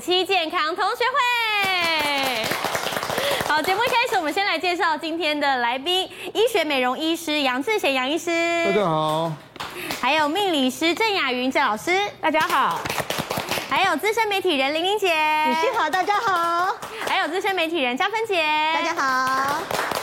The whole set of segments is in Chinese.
心，欢迎收看五期健康同学会。好，节目一开始，我们先来介绍今天的来宾：医学美容医师杨志贤杨医师，大家好；还有命理师郑雅云郑老师，大家好；还有资深媒体人玲玲姐，女性好，大家好；还有资深媒体人嘉芬姐，大家好。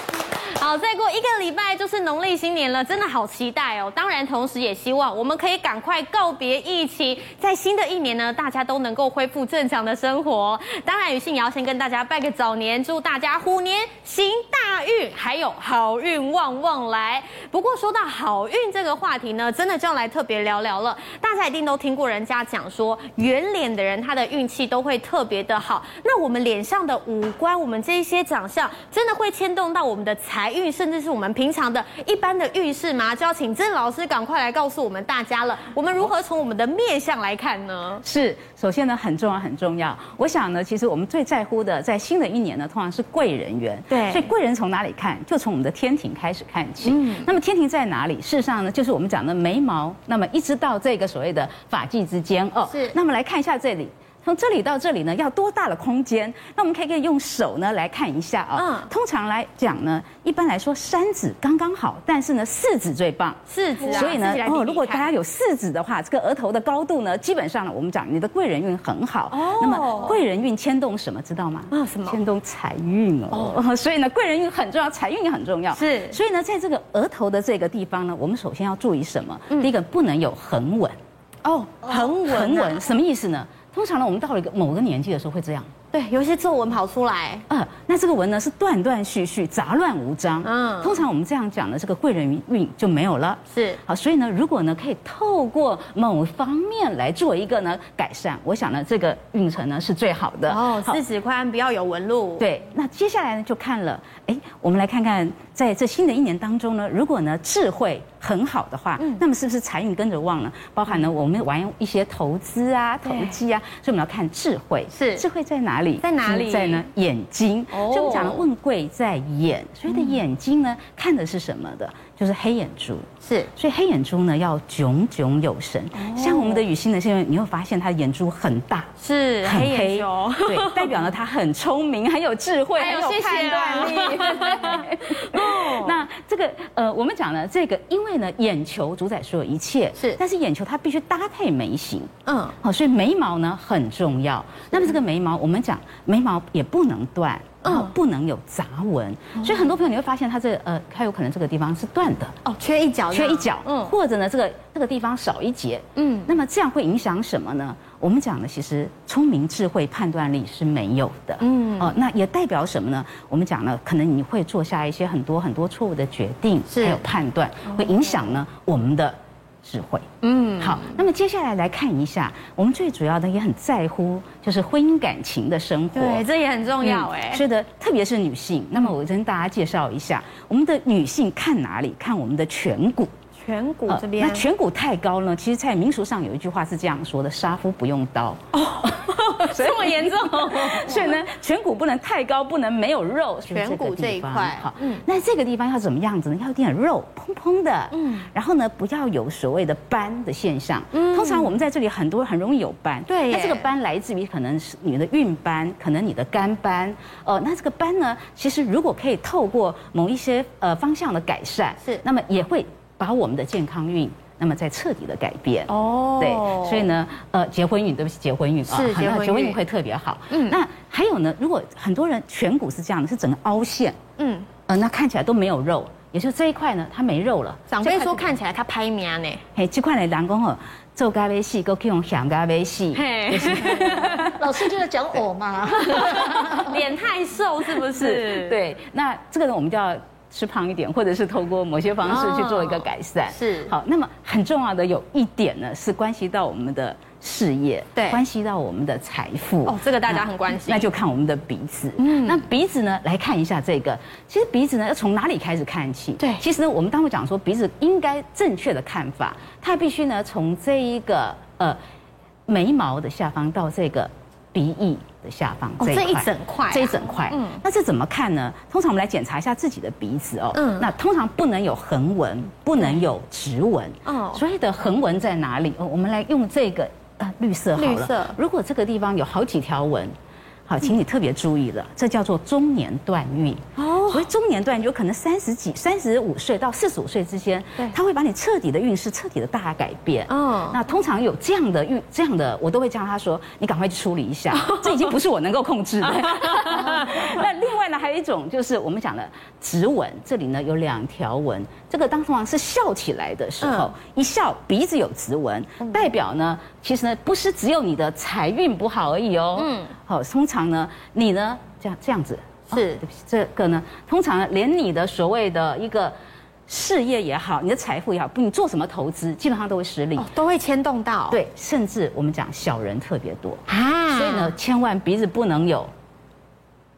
好，再过一个礼拜就是农历新年了，真的好期待哦！当然，同时也希望我们可以赶快告别疫情，在新的一年呢，大家都能够恢复正常的生活。当然，雨欣也要先跟大家拜个早年，祝大家虎年行大运，还有好运旺旺来。不过，说到好运这个话题呢，真的就要来特别聊聊了。大家一定都听过人家讲说，圆脸的人他的运气都会特别的好。那我们脸上的五官，我们这一些长相，真的会牵动到我们的财。运甚至是我们平常的一般的浴室吗？就要请郑老师赶快来告诉我们大家了。我们如何从我们的面相来看呢？是，首先呢，很重要，很重要。我想呢，其实我们最在乎的，在新的一年呢，通常是贵人缘。对，所以贵人从哪里看？就从我们的天庭开始看起。嗯，那么天庭在哪里？事实上呢，就是我们讲的眉毛，那么一直到这个所谓的发际之间哦。是，那么来看一下这里。从这里到这里呢，要多大的空间？那我们可以用手呢来看一下啊。嗯。通常来讲呢，一般来说三指刚刚好，但是呢四指最棒。四指啊。所以呢，哦，如果大家有四指的话，这个额头的高度呢，基本上呢，我们讲你的贵人运很好。哦。那么贵人运牵动什么？知道吗？啊，什么？牵动财运哦。哦。所以呢，贵人运很重要，财运也很重要。是。所以呢，在这个额头的这个地方呢，我们首先要注意什么？第一个不能有横纹。哦，横纹。横纹什么意思呢？通常呢，我们到了一个某个年纪的时候会这样。对，有一些皱纹跑出来，呃，那这个纹呢是断断续续、杂乱无章，嗯，通常我们这样讲呢这个贵人运就没有了，是，好，所以呢，如果呢可以透过某方面来做一个呢改善，我想呢这个运程呢是最好的。哦，四指宽，不要有纹路，对，那接下来呢就看了，哎，我们来看看在这新的一年当中呢，如果呢智慧很好的话，嗯，那么是不是财运跟着旺呢？包含呢我们玩一些投资啊、投机啊，所以我们要看智慧，是。智慧在哪里？在哪里？在呢眼睛，哦所以我们讲的问贵在眼，所以的眼睛呢看的是什么的？就是黑眼珠。是，所以黑眼珠呢要炯炯有神。像我们的雨欣呢，现在你会发现她的眼珠很大，是很黑，对，代表呢她很聪明，很有智慧，很 有判断力。哦，那这个呃，我们讲呢，这个因为呢眼球主宰所有一切，是，但是眼球它必须搭配眉形，嗯，好，所以眉毛呢很重要。那么这个眉毛，我们讲眉毛也不能断。哦，不能有杂纹，所以很多朋友你会发现它这呃，它有可能这个地方是断的。哦，缺一角，缺一角，嗯，或者呢这个这个地方少一节，嗯，那么这样会影响什么呢？我们讲的其实聪明、智慧、判断力是没有的，嗯，哦，那也代表什么呢？我们讲呢，可能你会做下一些很多很多错误的决定，是。还有判断，会影响呢我们的。智慧，嗯，好，那么接下来来看一下，我们最主要的也很在乎，就是婚姻感情的生活，对，这也很重要，哎，是的，特别是女性。那么我跟大家介绍一下，我们的女性看哪里？看我们的颧骨。颧骨这边，那颧骨太高呢？其实，在民俗上有一句话是这样说的：“杀夫不用刀。”哦，这么严重？所以呢，颧骨不能太高，不能没有肉。颧骨这一块，好，嗯，那这个地方要怎么样子呢？要有点肉，蓬蓬的，嗯，然后呢，不要有所谓的斑的现象。嗯，通常我们在这里很多很容易有斑，对，那这个斑来自于可能是你的孕斑，可能你的肝斑。哦，那这个斑呢，其实如果可以透过某一些呃方向的改善，是，那么也会。把我们的健康运，那么再彻底的改变哦，对，所以呢，呃，结婚运，对不起，结婚运啊，结婚运会特别好。嗯，那还有呢，如果很多人颧骨是这样的，是整个凹陷，嗯，呃，那看起来都没有肉，也就是这一块呢，它没肉了。长辈说看起来它拍面呢，嘿，这块呢，人工哦，做咖啡细，都可以用香咖啡戏。嘿，老师就在讲我嘛，脸太瘦是不是？对，那这个呢，我们就要。吃胖一点，或者是透过某些方式去做一个改善，是好。那么很重要的有一点呢，是关系到我们的事业，对，关系到我们的财富。哦，这个大家很关心。那就看我们的鼻子。嗯，那鼻子呢，来看一下这个。其实鼻子呢，要从哪里开始看起？对，其实呢，我们当会讲说鼻子应该正确的看法，它必须呢从这一个呃眉毛的下方到这个鼻翼。下方这一块，这一整块，这一整块，嗯，那这怎么看呢？通常我们来检查一下自己的鼻子哦，嗯，那通常不能有横纹，不能有直纹，哦，所以的横纹在哪里？哦，我们来用这个呃绿色好了。绿色。如果这个地方有好几条纹。好，请你特别注意了，这叫做中年断运哦。所以中年断运有可能三十几、三十五岁到四十五岁之间，对，他会把你彻底的运势彻底的大改变。哦，那通常有这样的运，这样的我都会叫他说，你赶快去处理一下，这已经不是我能够控制的。那另外呢，还有一种就是我们讲的直纹，这里呢有两条纹，这个当通常是笑起来的时候，一笑鼻子有直纹，代表呢，其实呢不是只有你的财运不好而已哦。嗯，好，通常。通常呢，你呢这样这样子是、哦、对不起，这个呢，通常呢，连你的所谓的一个事业也好，你的财富也好，不，你做什么投资，基本上都会失利，哦、都会牵动到。对，甚至我们讲小人特别多啊，所以呢，千万鼻子不能有。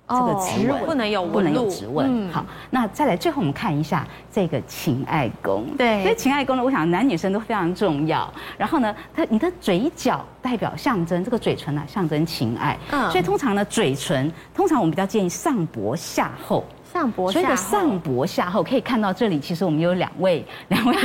这个直纹不能有不能有直纹。嗯、好，那再来最后我们看一下这个情爱宫。对，所以情爱宫呢，我想男女生都非常重要。然后呢，它你的嘴角代表象征这个嘴唇呢、啊，象征情爱。嗯，所以通常呢，嘴唇通常我们比较建议上薄下厚。所以的上薄下厚可以看到这里，其实我们有两位，两位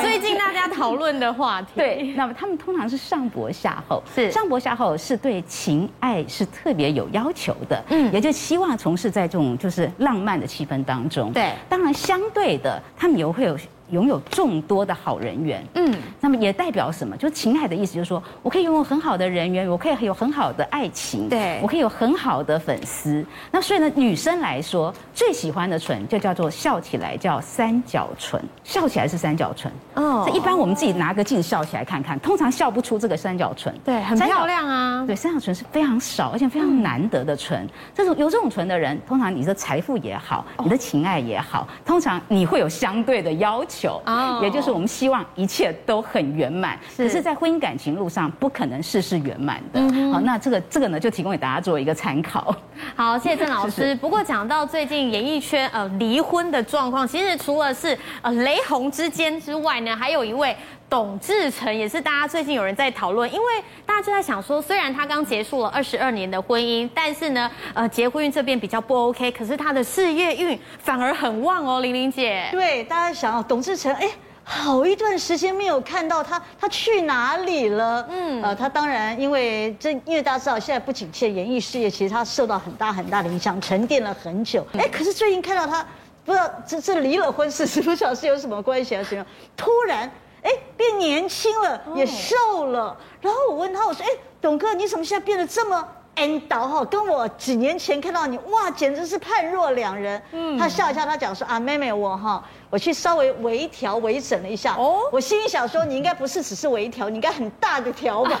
最近大家讨论的话题。对，那么他们通常是上薄下厚，是上薄下厚是对情爱是特别有要求的，嗯，也就希望从事在这种就是浪漫的气氛当中。对，当然相对的，他们也会有。拥有众多的好人缘，嗯，那么也代表什么？就是情爱的意思，就是说我可以拥有很好的人缘，我可以有很好的爱情，对，我可以有很好的粉丝。那所以呢，女生来说最喜欢的唇就叫做笑起来叫三角唇，笑起来是三角唇。哦，这一般我们自己拿个镜子笑起来看看，通常笑不出这个三角唇。对，很漂亮啊。对，三角唇是非常少而且非常难得的唇。这种有这种唇的人，通常你的财富也好，你的情爱也好，通常你会有相对的要求。哦，也就是我们希望一切都很圆满，可是，在婚姻感情路上不可能事事圆满的。好，那这个这个呢，就提供给大家做一个参考。好，谢谢郑老师。不过讲到最近演艺圈呃离婚的状况，其实除了是呃雷洪之间之外呢，还有一位。董志成也是大家最近有人在讨论，因为大家就在想说，虽然他刚结束了二十二年的婚姻，但是呢，呃，结婚运这边比较不 OK，可是他的事业运反而很旺哦，玲玲姐。对，大家想哦，董志成，哎，好一段时间没有看到他，他去哪里了？嗯，呃，他当然因为这，因为大家知道现在不景气，演艺事业其实他受到很大很大的影响，沉淀了很久。哎，可是最近看到他，不知道这这离了婚是是不晓得是有什么关系啊？什么突然。哎，变年轻了，也瘦了。然后我问他，我说：“哎，董哥，你怎么现在变得这么？N 倒哈？跟我几年前看到你，哇，简直是判若两人。”嗯，他笑一笑，他讲说：“啊，妹妹，我哈。”我去稍微微调、微整了一下。哦，我心里想说，你应该不是只是微调，你应该很大的调吧？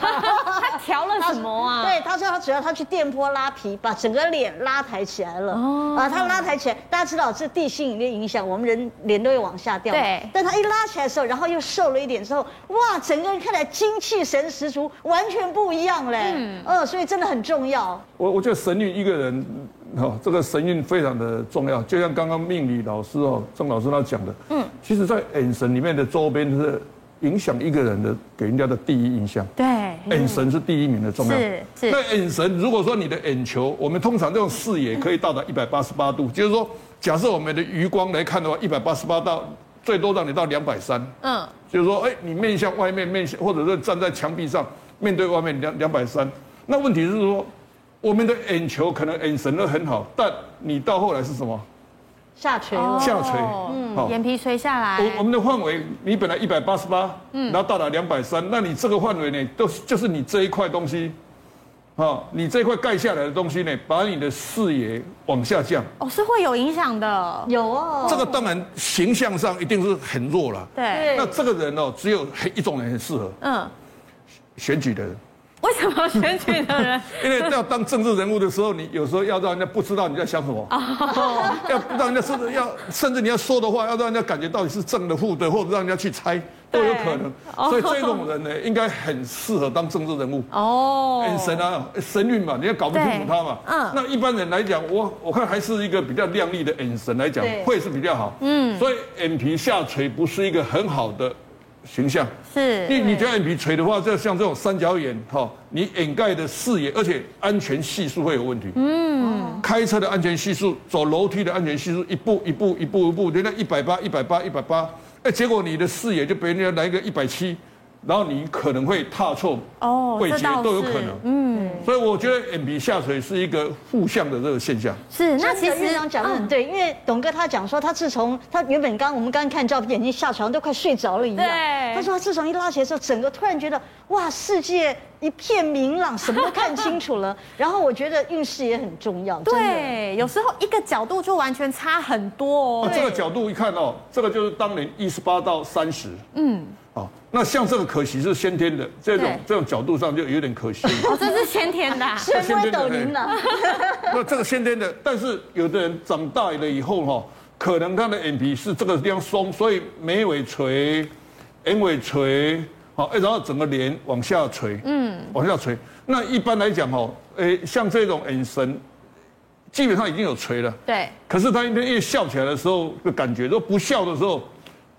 他调了什么啊？对，他说他主要他去电波拉皮，把整个脸拉抬起来了。哦，啊，他拉抬起来，大家知道这地心引力影响，我们人脸都会往下掉。对，但他一拉起来的时候，然后又瘦了一点之后，哇，整个人看起来精气神十足，完全不一样嘞。嗯，呃，所以真的很重要。我我觉得神女一个人。哦，这个神韵非常的重要，就像刚刚命理老师哦，郑老师他讲的，嗯，其实，在眼神里面的周边是影响一个人的给人家的第一印象。对，眼神是第一名的重要。是是。那眼神，如果说你的眼球，我们通常这种视野可以到达一百八十八度，就是说，假设我们的余光来看的话，一百八十八到最多让你到两百三。嗯。就是说，哎，你面向外面，面向或者是站在墙壁上，面对外面两两百三。那问题是说。我们的眼球可能眼神都很好，但你到后来是什么？下垂了。下垂，嗯，眼皮垂下来。我我们的范围，你本来一百八十八，嗯，然后到达两百三，那你这个范围呢，都就是你这一块东西，啊，你这一块盖下来的东西呢，把你的视野往下降。哦，是会有影响的，有哦。这个当然形象上一定是很弱了。对。那这个人哦，只有一种人很适合，嗯，选举的人。为什么选举的人？因为要当政治人物的时候，你有时候要让人家不知道你在想什么，要让人家甚至要甚至你要说的话，要让人家感觉到底是正的、负的，或者让人家去猜都有可能。所以这种人呢，应该很适合当政治人物。哦，很神啊，神韵嘛，你要搞不清楚他嘛。嗯。那一般人来讲，我我看还是一个比较亮丽的眼神来讲，会是比较好。嗯。所以眼皮下垂不是一个很好的。形象。是，你你这样眼皮垂的话，就像这种三角眼哈，你掩盖的视野，而且安全系数会有问题。嗯，开车的安全系数，走楼梯的安全系数，一步一步一步一步，人家一百八一百八一百八，哎，结果你的视野就被人家来一个一百七，然后你可能会踏错哦，位阶都有可能。嗯，所以我觉得眼皮下垂是一个负向的这个现象。是，那其实院长讲的很对，因为董哥他讲说，他自从他原本刚我们刚刚看照片，眼睛下垂都快睡着了一样。对。他说他自从一拉起来之后，整个突然觉得哇，世界一片明朗，什么都看清楚了。然后我觉得运势也很重要。对，有时候一个角度就完全差很多哦。这个角度一看哦，这个就是当年一十八到三十。嗯。哦，那像这个可惜是先天的，这种这种角度上就有点可惜。哦，这是先天的，先天的。那这个先天的，但是有的人长大了以后哈，可能他的眼皮是这个地方松，所以眉尾垂，眼尾垂，好，然后整个脸往下垂，嗯，往下垂。那一般来讲哈，诶，像这种眼神，基本上已经有垂了。对。可是他因为笑起来的时候的感觉，如果不笑的时候。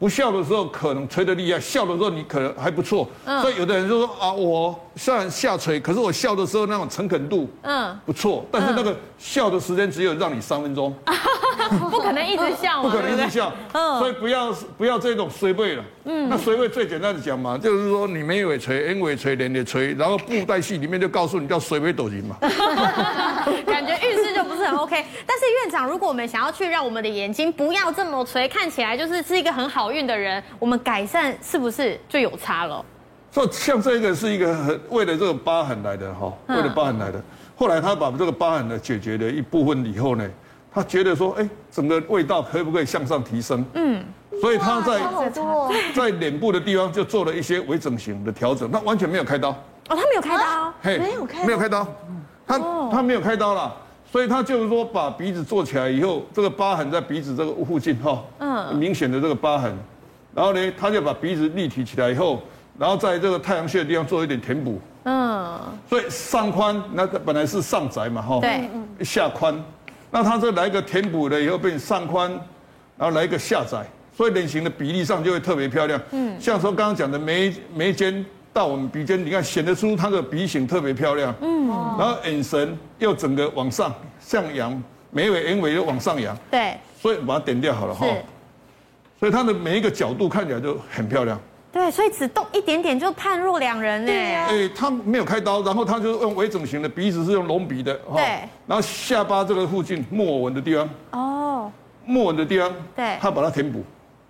不笑的时候可能垂的厉害，笑的时候你可能还不错。嗯，所以有的人就说啊，我虽然下垂，可是我笑的时候那种诚恳度，嗯，不错。但是那个笑的时间只有让你三分钟，不可能一直笑，不可能一直笑。嗯，所以不要不要这种衰背了。嗯，那衰背最简单的讲嘛，就是说你眉尾垂、眼尾垂、脸也垂，然后布袋戏里面就告诉你叫衰背抖音嘛。感觉运势就不是很 OK。但是院长，如果我们想要去让我们的眼睛不要这么垂，看起来就是是一个很好运的人，我们改善是不是就有差了？所以像这个是一个很为了这个疤痕来的哈，为了疤痕来的。后来他把这个疤痕呢解决了一部分以后呢，他觉得说，哎，整个味道可不可以向上提升？嗯，所以他在在脸部的地方就做了一些微整形的调整，他完全没有开刀。哦，他没有开刀，嘿，没有开，没有开刀，他他没有开刀了。所以他就是说，把鼻子做起来以后，这个疤痕在鼻子这个附近哈，嗯，明显的这个疤痕，然后呢，他就把鼻子立体起来以后，然后在这个太阳穴的地方做一点填补，嗯，所以上宽，那个本来是上窄嘛哈，对，下宽，那他这来一个填补了以后变上宽，然后来一个下窄，所以脸型的比例上就会特别漂亮，嗯，像说刚刚讲的眉眉间。到我们鼻尖，你看显得出他的鼻型特别漂亮，嗯，然后眼神又整个往上向扬，眉尾眼尾又往上扬，对，所以把它点掉好了哈，所以它的每一个角度看起来就很漂亮，对，所以只动一点点就判若两人哎，哎，他没有开刀，然后他就用微整形的鼻子是用隆鼻的，对，然后下巴这个附近木偶纹的地方，哦，木偶纹的地方，对，他把它填补，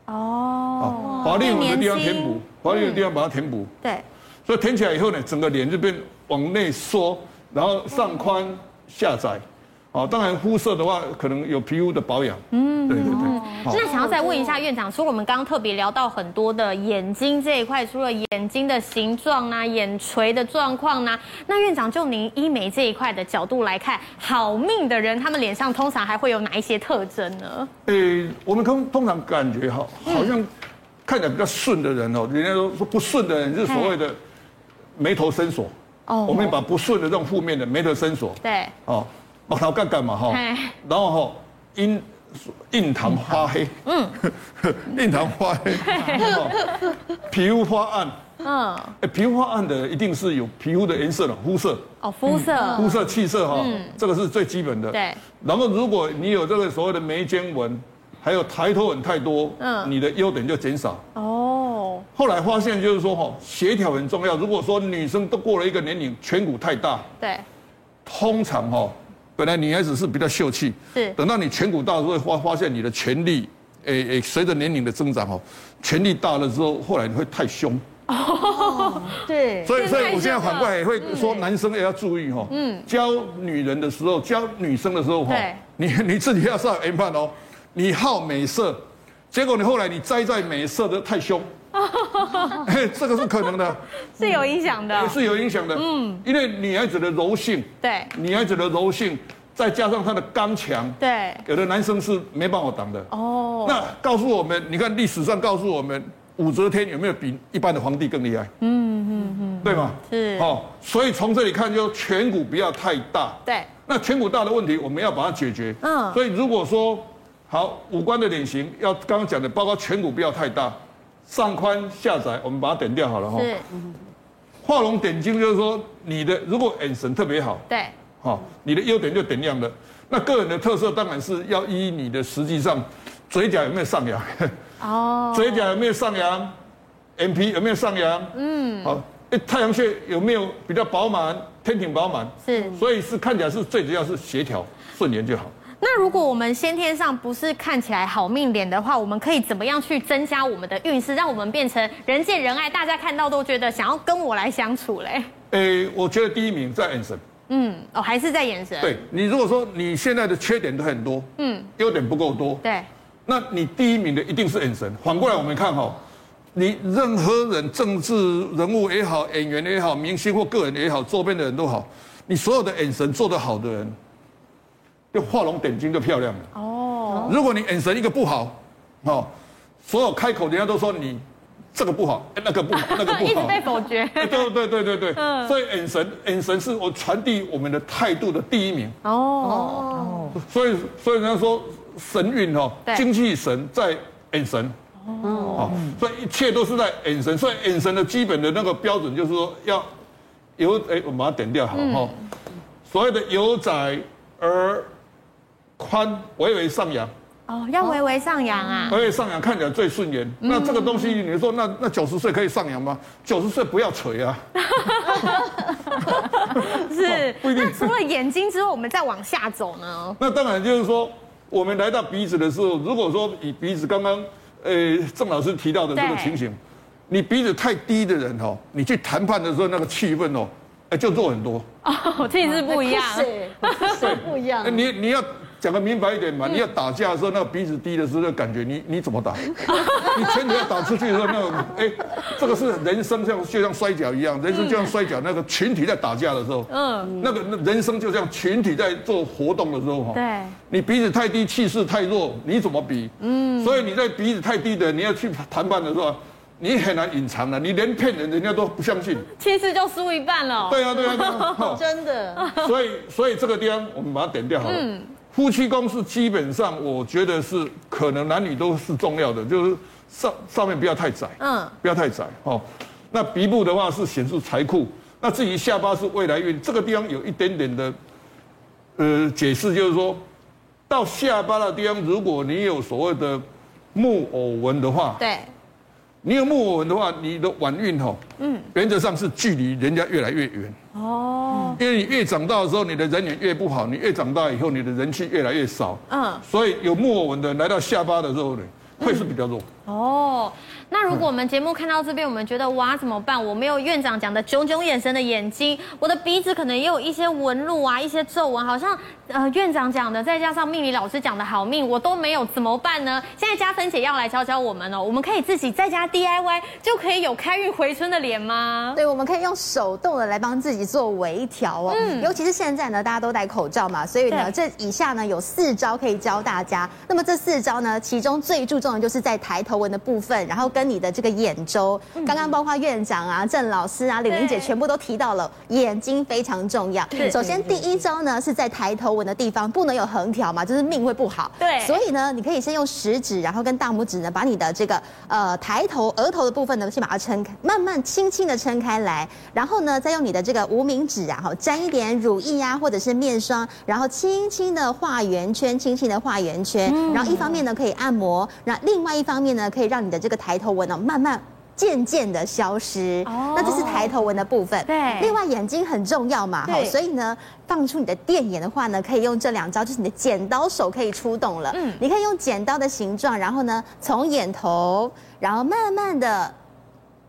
哦，华丽纹的地方填补，华丽纹的地方把它填补，对。所以填起来以后呢，整个脸就变往内缩，然后上宽下窄，哦，当然肤色的话，可能有皮肤的保养。嗯，对对对。那想要再问一下院长，除了我们刚刚特别聊到很多的眼睛这一块，除了眼睛的形状啊、眼垂的状况呢，那院长就您医美这一块的角度来看，好命的人他们脸上通常还会有哪一些特征呢？诶，我们通通常感觉哈，好像看起来比较顺的人哦，人家说说不顺的人是所谓的。眉头深锁，哦，我们把不顺的这种负面的眉头深锁，对，哦，把头干干嘛哈，然后哈，印印堂发黑，嗯，印堂发黑，皮肤发暗，嗯，哎，皮肤发暗的一定是有皮肤的颜色了，肤色，哦，肤色，肤色气色哈，这个是最基本的，对，然后如果你有这个所谓的眉间纹，还有抬头纹太多，嗯，你的优点就减少，哦。后来发现就是说哈，协调很重要。如果说女生都过了一个年龄，颧骨太大，对，通常哈，本来女孩子是比较秀气，是，等到你颧骨大，会发发现你的权力，诶诶，随着年龄的增长哦，权力大了之后，后来你会太凶。哦，对。所以所以我现在反过来也会说，男生也要注意哈，嗯，教女人的时候，教女生的时候哈，你 你自己要上 M 判哦，你好美色，结果你后来你栽在美色的太凶。嘿，这个是可能的，是有影响的，是有影响的。嗯，因为女孩子的柔性，对，女孩子的柔性，再加上她的刚强，对，有的男生是没办法挡的。哦，那告诉我们，你看历史上告诉我们，武则天有没有比一般的皇帝更厉害？嗯嗯嗯，对吗？是。哦，所以从这里看，就颧骨不要太大。对。那颧骨大的问题，我们要把它解决。嗯。所以如果说好五官的脸型，要刚刚讲的，包括颧骨不要太大。上宽下窄，我们把它点掉好了哈。是。画龙点睛就是说，你的如果眼神特别好，对，好，你的优点就点亮了。那个人的特色当然是要依你的实际上，嘴角有没有上扬？哦。嘴角有没有上扬？眼皮有没有上扬？嗯，好，哎，太阳穴有没有比较饱满？天庭饱满？是，所以是看起来是最主要是协调顺延就好。那如果我们先天上不是看起来好命脸的话，我们可以怎么样去增加我们的运势，让我们变成人见人爱，大家看到都觉得想要跟我来相处嘞？诶，我觉得第一名在眼神。嗯，哦，还是在眼神。对，你如果说你现在的缺点都很多，嗯，优点不够多，对，那你第一名的一定是眼神。反过来我们看哈，你任何人，政治人物也好，演员也好，明星或个人也好，周边的人都好，你所有的眼神做得好的人，就画龙点睛就漂亮了。哦，如果你眼神一个不好，哦，所有开口人家都说你。这个不好，那个不好，那个不好，一直被否决。对对对对对，嗯，所以眼神，眼神是我传递我们的态度的第一名。哦哦，所以所以人家说神韵哦，精气神在眼神。哦，所以一切都是在眼神，所以眼神的基本的那个标准就是说要有哎，我把它点掉好哈。所谓的有窄而宽，微微上扬。哦，要微微上扬啊！微微上扬看起来最顺眼。嗯、那这个东西，你说那那九十岁可以上扬吗？九十岁不要垂啊！是，不一定。那除了眼睛之后，我们再往下走呢？那当然就是说，我们来到鼻子的时候，如果说以鼻子刚刚呃郑老师提到的这个情形，你鼻子太低的人哦，你去谈判的时候那个气氛哦，哎就弱很多。哦，气质不一样，是，是不一样。你你要。讲个明白一点嘛，你要打架的时候，那个鼻子低的时候，那感觉你你怎么打？你拳头要打出去的时候，那个哎，这个是人生像就像摔跤一样，人生就像摔跤，那个群体在打架的时候，嗯，那个人生就像群体在做活动的时候哈，对，你鼻子太低，气势太弱，你怎么比？嗯，所以你在鼻子太低的，你要去谈判的时候，你很难隐藏的，你连骗人，人家都不相信，气势就输一半了。对啊，对啊，对啊，真的。所以，所以这个地方我们把它点掉好了。嗯。夫妻宫是基本上，我觉得是可能男女都是重要的，就是上上面不要太窄，嗯，不要太窄哦。那鼻部的话是显示财库，那至于下巴是未来运，这个地方有一点点的呃解释，就是说到下巴的地方，如果你有所谓的木偶纹的话，对，你有木偶纹的话，你的晚运吼，嗯，原则上是距离人家越来越远。哦，因为你越长大的时候，你的人缘越不好；你越长大以后，你的人气越来越少。嗯，所以有木偶纹的来到下巴的时候呢，会是比较弱。哦。那如果我们节目看到这边，我们觉得哇怎么办？我没有院长讲的炯炯眼神的眼睛，我的鼻子可能也有一些纹路啊，一些皱纹，好像呃院长讲的，再加上命理老师讲的好命，我都没有，怎么办呢？现在加分姐要来教教我们哦，我们可以自己在家 DIY 就可以有开运回春的脸吗？对，我们可以用手动的来帮自己做微调哦。嗯，尤其是现在呢，大家都戴口罩嘛，所以呢，这以下呢有四招可以教大家。那么这四招呢，其中最注重的就是在抬头纹的部分，然后跟你的这个眼周，刚刚包括院长啊、郑老师啊、李玲姐全部都提到了眼睛非常重要。首先第一招呢是在抬头纹的地方不能有横条嘛，就是命会不好。对，所以呢，你可以先用食指，然后跟大拇指呢，把你的这个呃抬头额头的部分呢，先把它撑开，慢慢轻轻的撑开来，然后呢，再用你的这个无名指啊，哈，沾一点乳液啊，或者是面霜，然后轻轻的画圆圈，轻轻的画圆圈，然后一方面呢可以按摩，那另外一方面呢可以让你的这个抬头纹呢。慢慢渐渐的消失，哦、那这是抬头纹的部分。对，另外眼睛很重要嘛，对所以呢，放出你的电眼的话呢，可以用这两招，就是你的剪刀手可以出动了。嗯，你可以用剪刀的形状，然后呢，从眼头，然后慢慢的。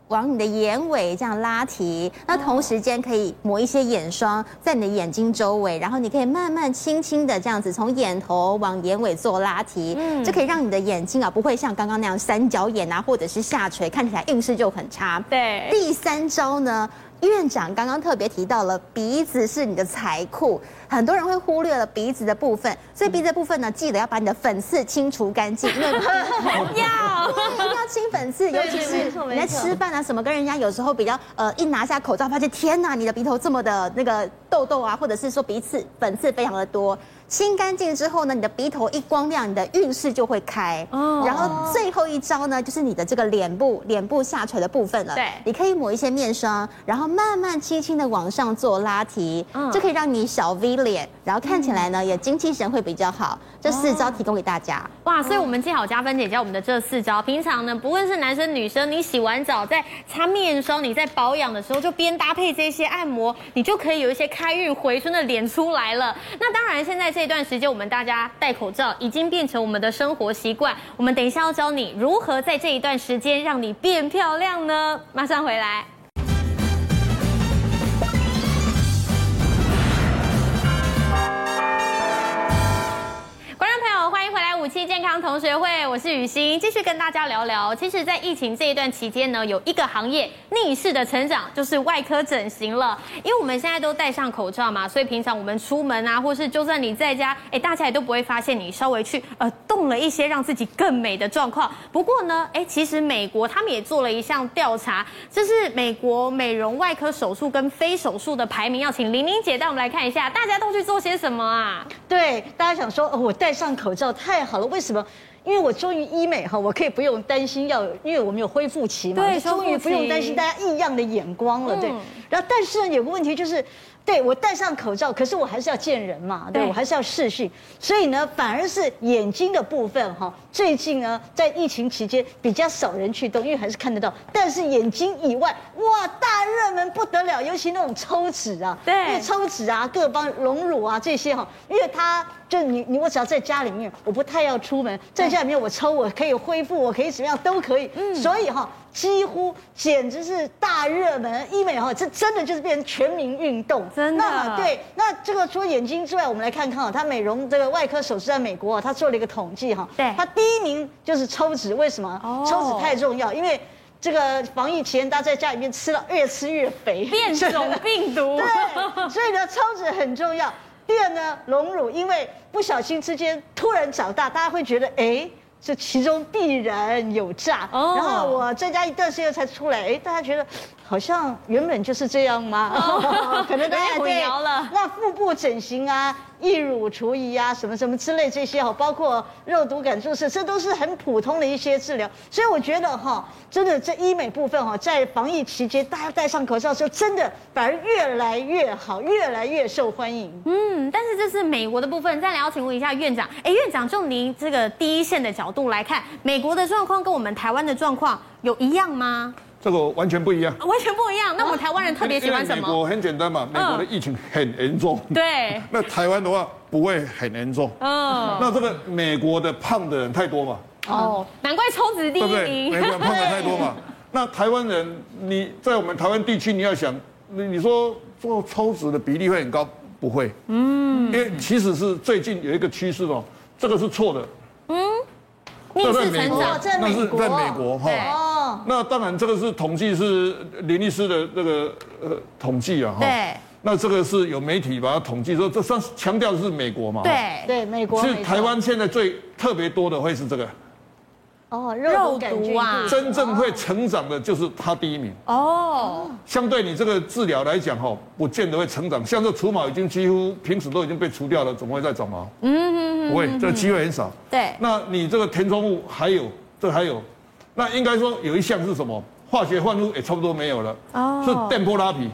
往你的眼尾这样拉提，那同时间可以抹一些眼霜在你的眼睛周围，然后你可以慢慢轻轻的这样子从眼头往眼尾做拉提，嗯，这可以让你的眼睛啊不会像刚刚那样三角眼啊或者是下垂，看起来运势就很差。对，第三招呢？院长刚刚特别提到了鼻子是你的财库，很多人会忽略了鼻子的部分，所以鼻子的部分呢，记得要把你的粉刺清除干净，因为要一定要清粉刺，尤其是你在吃饭啊什么，跟人家有时候比较呃一拿下口罩，发现天哪，你的鼻头这么的那个痘痘啊，或者是说鼻刺粉刺非常的多。清干净之后呢，你的鼻头一光亮，你的运势就会开。哦。然后最后一招呢，就是你的这个脸部脸部下垂的部分了。对。你可以抹一些面霜，然后慢慢轻轻的往上做拉提，嗯，这可以让你小 V 脸，然后看起来呢也精气神会比较好。这四招提供给大家。哇，所以我们记好加分姐教我们的这四招，平常呢不论是男生女生，你洗完澡在擦面霜，你在保养的时候就边搭配这些按摩，你就可以有一些开运回春的脸出来了。那当然，现在这段时间我们大家戴口罩已经变成我们的生活习惯。我们等一下要教你如何在这一段时间让你变漂亮呢？马上回来。健康同学会，我是雨欣，继续跟大家聊聊。其实，在疫情这一段期间呢，有一个行业逆势的成长，就是外科整形了。因为我们现在都戴上口罩嘛，所以平常我们出门啊，或是就算你在家，哎，大家也都不会发现你稍微去呃动了一些让自己更美的状况。不过呢，哎，其实美国他们也做了一项调查，这是美国美容外科手术跟非手术的排名。要请玲玲姐带我们来看一下，大家都去做些什么啊？对，大家想说，哦，我戴上口罩太。好了，为什么？因为我终于医美哈，我可以不用担心要，因为我们有恢复期嘛，对，终于不用担心大家异样的眼光了，对。然后，但是呢，有个问题就是。对，我戴上口罩，可是我还是要见人嘛，对，我还是要视讯，所以呢，反而是眼睛的部分哈，最近呢，在疫情期间比较少人去动，因为还是看得到。但是眼睛以外，哇，大热门不得了，尤其那种抽脂啊，对，因为抽脂啊，各方隆乳啊这些哈，因为它就你你我只要在家里面，我不太要出门，在家里面我抽我可以恢复，我可以怎么样都可以，嗯，所以哈。几乎简直是大热门，医美哈，这真的就是变成全民运动。真的，那对，那这个除了眼睛之外，我们来看看啊，它美容这个外科手术在美国啊，它做了一个统计哈，对，它第一名就是抽脂，为什么？哦，抽脂太重要，因为这个防疫期间大家在家里面吃了越吃越肥，变种病毒，对，所以呢，抽脂很重要。第二呢，隆乳，因为不小心之间突然长大，大家会觉得哎。这其中必然有诈，oh. 然后我在家一段时间才出来，哎，大家觉得好像原本就是这样吗？Oh. 可能大家混淆了。那腹部整形啊。义乳除疑啊，什么什么之类这些哈，包括肉毒杆注射，这都是很普通的一些治疗。所以我觉得哈，真的这医美部分哈，在防疫期间，大家戴上口罩的时候，真的反而越来越好，越来越受欢迎。嗯，但是这是美国的部分。再来要请问一下院长，哎，院长就您这个第一线的角度来看，美国的状况跟我们台湾的状况有一样吗？这个完全不一样，完全不一样。那我们台湾人特别喜欢什么？美国很简单嘛，美国的疫情很严重。对。那台湾的话不会很严重。嗯。那这个美国的胖的人太多嘛？哦，难怪抽脂第一名。美国人胖的太多嘛？那台湾人，你在我们台湾地区，你要想，你你说做抽脂的比例会很高？不会。嗯。因为其实是最近有一个趋势哦，这个是错的。嗯。逆势成长，那是在美国哈。那当然，这个是统计，是林律师的那个呃统计啊，哈。对。那这个是有媒体把它统计说，这算是强调的是美国嘛？对对，美国。是台湾现在最特别多的会是这个。哦，肉毒啊。真正会成长的就是它第一名。哦。相对你这个治疗来讲，哈，不见得会成长。像这除毛已经几乎平时都已经被除掉了，怎么会再长毛？嗯嗯嗯。不会，这个机会很少。对。那你这个填充物还有，这还有。那应该说有一项是什么？化学换物也差不多没有了，哦，是电波拉皮。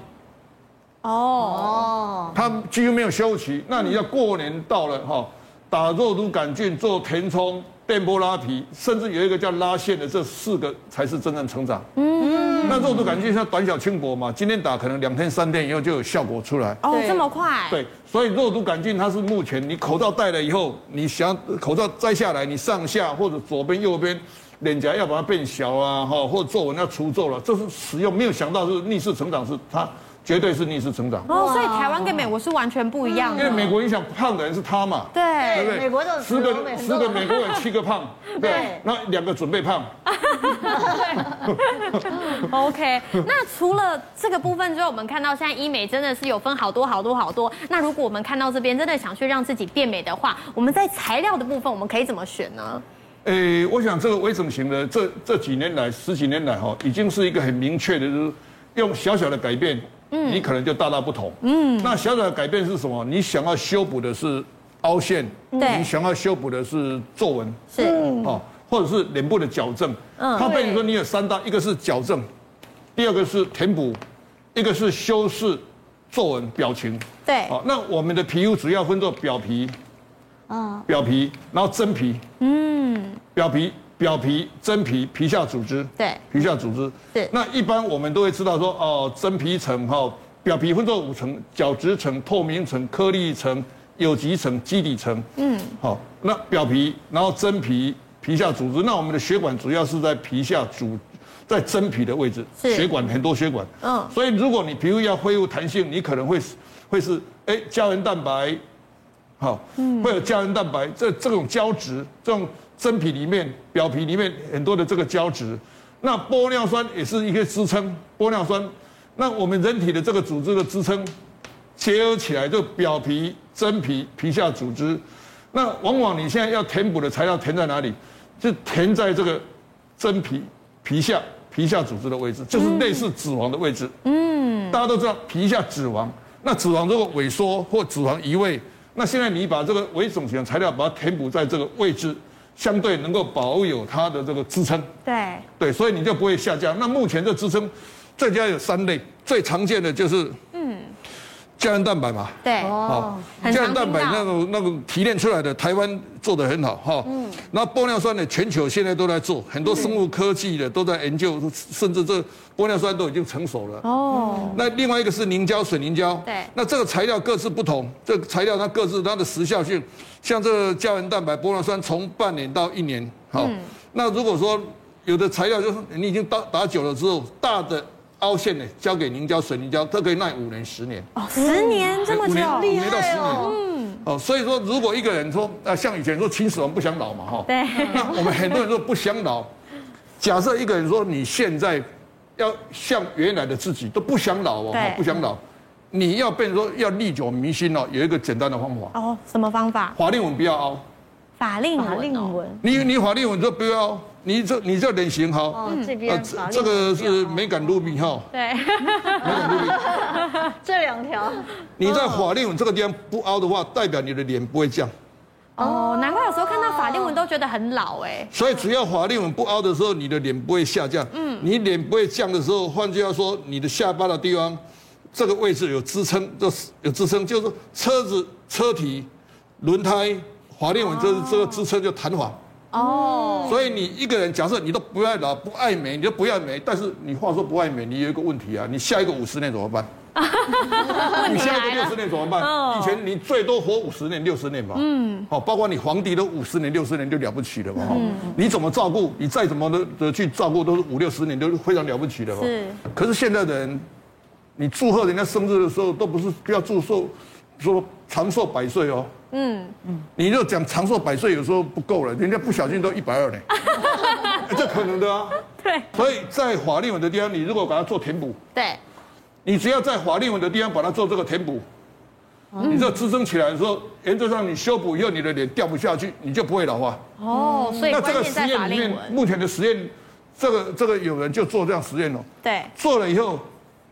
哦，它几乎没有休息。那你要过年到了哈，打肉毒杆菌、做填充、电波拉皮，甚至有一个叫拉线的，这四个才是真正成长。嗯，那肉毒杆菌像短小轻薄嘛，今天打可能两天三天以后就有效果出来。哦，这么快？对，所以肉毒杆菌它是目前你口罩戴了以后，你想口罩摘下来，你上下或者左边右边。脸颊要把它变小啊，哈，或者皱纹要除皱了，这是使用没有想到是逆势成长，是它绝对是逆势成长。哦，所以台湾跟美国是完全不一样的。因为美国影响胖的人是他嘛，对，对不对？美国的十个十个美国人七个胖，对，那两个准备胖。对。OK，那除了这个部分之后，我们看到现在医美真的是有分好多好多好多。那如果我们看到这边真的想去让自己变美的话，我们在材料的部分我们可以怎么选呢？诶，我想这个微整形呢，这这几年来十几年来哈，已经是一个很明确的，就是用小小的改变，嗯，你可能就大大不同，嗯，那小小的改变是什么？你想要修补的是凹陷，对你想要修补的是皱纹，是哦，或者是脸部的矫正。嗯他被你说你有三大，一个是矫正，第二个是填补，一个是修饰皱纹表情。对，好，那我们的皮肤主要分作表皮，嗯，表皮，然后真皮，嗯，表皮、表皮、真皮、皮下组织，对，皮下组织。是那一般我们都会知道说，哦，真皮层哈，表皮分作五层：角质层、透明层、颗粒层、有机层、基底层。嗯，好，那表皮，然后真皮、皮下组织。那我们的血管主要是在皮下组，在真皮的位置，血管很多血管。嗯所以如果你皮肤要恢复弹性，你可能会会是哎胶原蛋白，好，会有胶原蛋白，这这种胶质，这种真皮里面、表皮里面很多的这个胶质。那玻尿酸也是一个支撑，玻尿酸，那我们人体的这个组织的支撑结合起来，就表皮、真皮、皮下组织。那往往你现在要填补的材料填在哪里？就填在这个真皮、皮下、皮下组织的位置，就是类似脂肪的位置。嗯，大家都知道皮下脂肪，那脂肪如果萎缩或脂肪移位，那现在你把这个微肿型的材料把它填补在这个位置，相对能够保有它的这个支撑。对，对，所以你就不会下降。那目前的支撑，最佳有三类，最常见的就是嗯，胶原蛋白嘛。对，好，很胶原蛋白那个那个提炼出来的，台湾做得很好哈。嗯。那玻尿酸呢，全球现在都在做，很多生物科技的都在研究，甚至这玻尿酸都已经成熟了。哦，那另外一个是凝胶、水凝胶。对那这个材料各自不同，这个材料它各自它的时效性，像这个胶原蛋白、玻尿酸从半年到一年。好。那如果说有的材料就是你已经打打久了之后，大的凹陷的，交给凝胶、水凝胶，它可以耐五年、十年。哦，十年这么久，五年五厉年到十年。害哦！嗯。哦，所以说如果一个人说啊，像以前说秦始皇不想老嘛，哈。对，那 我们很多人说不想老，假设一个人说你现在要像原来的自己都不想老哦，不想老，你要变成说要历久弥新哦，有一个简单的方法，哦，什么方法？法令纹不要凹，法令法令纹哦，纹，你你法令纹就不要凹，你这你这脸型好，哦，这呃边这个是美感露比哈，对，美感露比，这两条，你在法令纹这个地方不凹的话，代表你的脸不会降。哦，难怪有时候看到法令纹都觉得很老哎。所以只要法令纹不凹的时候，你的脸不会下降。嗯，你脸不会降的时候，换句话说，你的下巴的地方，这个位置有支撑，就是有支撑，就是车子车体、轮胎、法令纹，这这个支撑就弹簧。哦，所以你一个人，假设你都不爱老、不爱美，你就不要美。但是你话说不爱美，你有一个问题啊，你下一个五十年怎么办？你下一个六十年怎么办？哦以前你最多活五十年、六十年吧。嗯。好，包括你皇帝都五十年、六十年就了不起了嘛。嗯。你怎么照顾？你再怎么的的去照顾，都是五六十年都是非常了不起的嘛。是。可是现在的人，你祝贺人家生日的时候，都不是不要祝寿，说长寿百岁哦。嗯。嗯，你就讲长寿百岁，有时候不够了，人家不小心都一百二呢，欸 这可能的啊。对。所以在法令纹的地方，你如果把它做填补，对，你只要在法令纹的地方把它做这个填补，你这支撑起来的时候，原则上你修补以后，你的脸掉不下去，你就不会老化。哦，所以那这个实验里面。目前的实验，这个这个有人就做这样实验哦，对，做了以后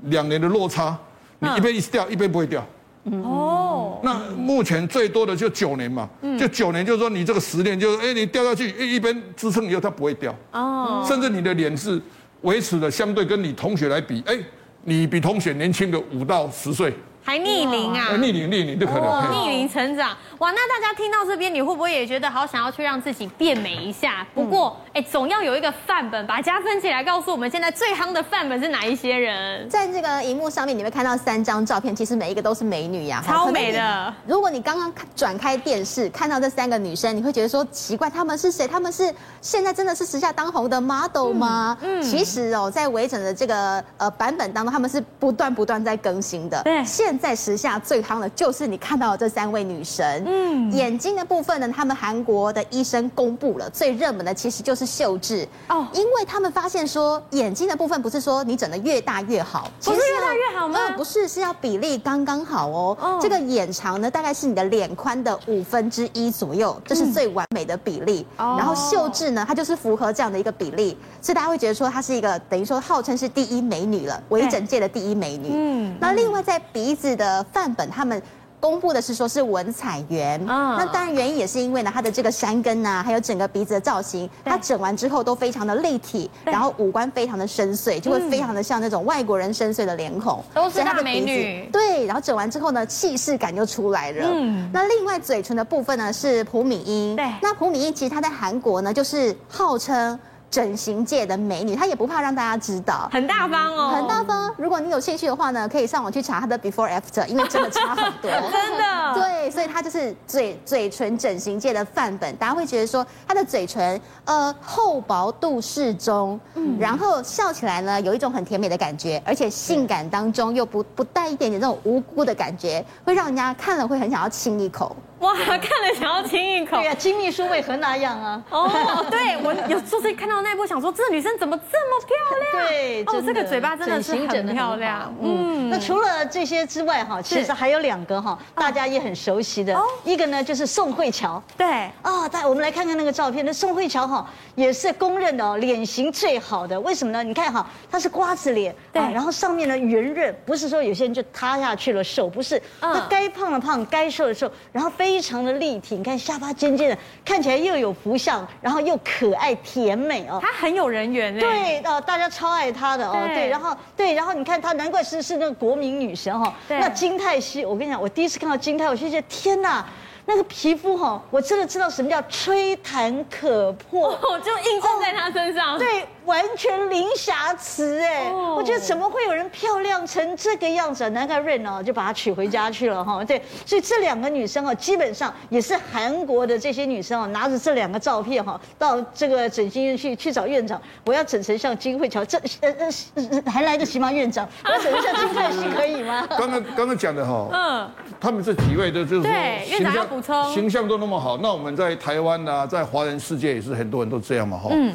两年的落差，你一边一直掉，一边不会掉。哦，那目前最多的就九年嘛，就九年，就是说你这个十年，就是哎，你掉下去，一一边支撑以后它不会掉，哦，甚至你的脸是维持的，相对跟你同学来比，哎，你比同学年轻个五到十岁，还逆龄啊哎，。逆龄逆龄就可哦，能。逆龄成长，哇！那大家听到这边，你会不会也觉得好想要去让自己变美一下？不过，哎，总要有一个范本，把加分起来，告诉我们现在最夯的范本是哪一些人？在这个荧幕上面，你会看到三张照片，其实每一个都是美女呀、超美的如果你刚刚转开电视看到这三个女生，你会觉得说奇怪，她们是谁？她们是现在真的是时下当红的 model 吗？嗯，其实哦，在微整的这个呃版本当中，他们是不断不断在更新的。对现在时下最夯的就是你看到的这三位女神。嗯，眼睛的部分呢，他们韩国的医生公布了最热门的，其实就是秀智哦因为他们发现说眼睛的部分不是说你整的越大越好，不是越大越好吗呃不是，是要比例刚刚好哦。哦这个眼长呢，大概是你的脸宽的五分之一左右，这是最完美的比例。哦然后秀智呢，它就是符合这样的一个比例，所以大家会觉得说她是一个等于说号称是第一美女了，微整界的第一美女。嗯那另外在鼻子的范本，他们。公布的是说是文彩媛，嗯，那当然原因也是因为呢，她的这个山根呐，还有整个鼻子的造型，她整完之后都非常的立体，然后五官非常的深邃，就会非常的像那种外国人深邃的脸孔，都是大美女。对，然后整完之后呢，气势感就出来了。嗯，那另外嘴唇的部分呢是朴敏英，对，那朴敏英其实她在韩国呢就是号称。整形界的美女，她也不怕让大家知道，很大方哦，很大方。如果你有兴趣的话呢，可以上网去查她的 before after，因为真的差很多，真的。对，所以她就是嘴嘴唇整形界的范本。大家会觉得说，她的嘴唇呃厚薄度适中，嗯，然后笑起来呢有一种很甜美的感觉，而且性感当中又不不带一点点那种无辜的感觉，会让人家看了会很想要亲一口。哇，看了想要亲一口。对呀、啊，金秘书为何那样啊？哦，对，我有就是看到那一部，想说这个女生怎么这么漂亮？对，哦，这个嘴巴真的是很漂亮。嗯，那除了这些之外，哈，其实还有两个哈，大家也很熟悉的，一个呢就是宋慧乔。对，啊，大我们来看看那个照片，那宋慧乔哈也是公认的哦，脸型最好的。为什么呢？你看哈，她是瓜子脸，对，然后上面呢圆润，不是说有些人就塌下去了瘦，不是，那该胖的胖，该瘦的瘦，然后非。非常的立体，你看下巴尖尖的，看起来又有福相，然后又可爱甜美哦。她很有人缘哎。对哦，大家超爱她的哦。对，然后对，然后你看她，难怪是是那个国民女神哈。那金泰熙，我跟你讲，我第一次看到金泰，我就觉得天哪！那个皮肤哈，我真的知道什么叫吹弹可破，我就印证在她身上。对，完全零瑕疵哎，我觉得怎么会有人漂亮成这个样子？难怪 Rain 哦就把她娶回家去了哈。对，所以这两个女生哦，基本上也是韩国的这些女生哦，拿着这两个照片哈，到这个整形院去去找院长，我要整成像金惠乔，这呃呃还来得及吗？院长，我要整成像金泰熙可以吗？刚刚刚刚讲的哈，嗯，他们这几位的就是说对院长要补。形象都那么好，那我们在台湾啊，在华人世界也是很多人都这样嘛，哈。嗯。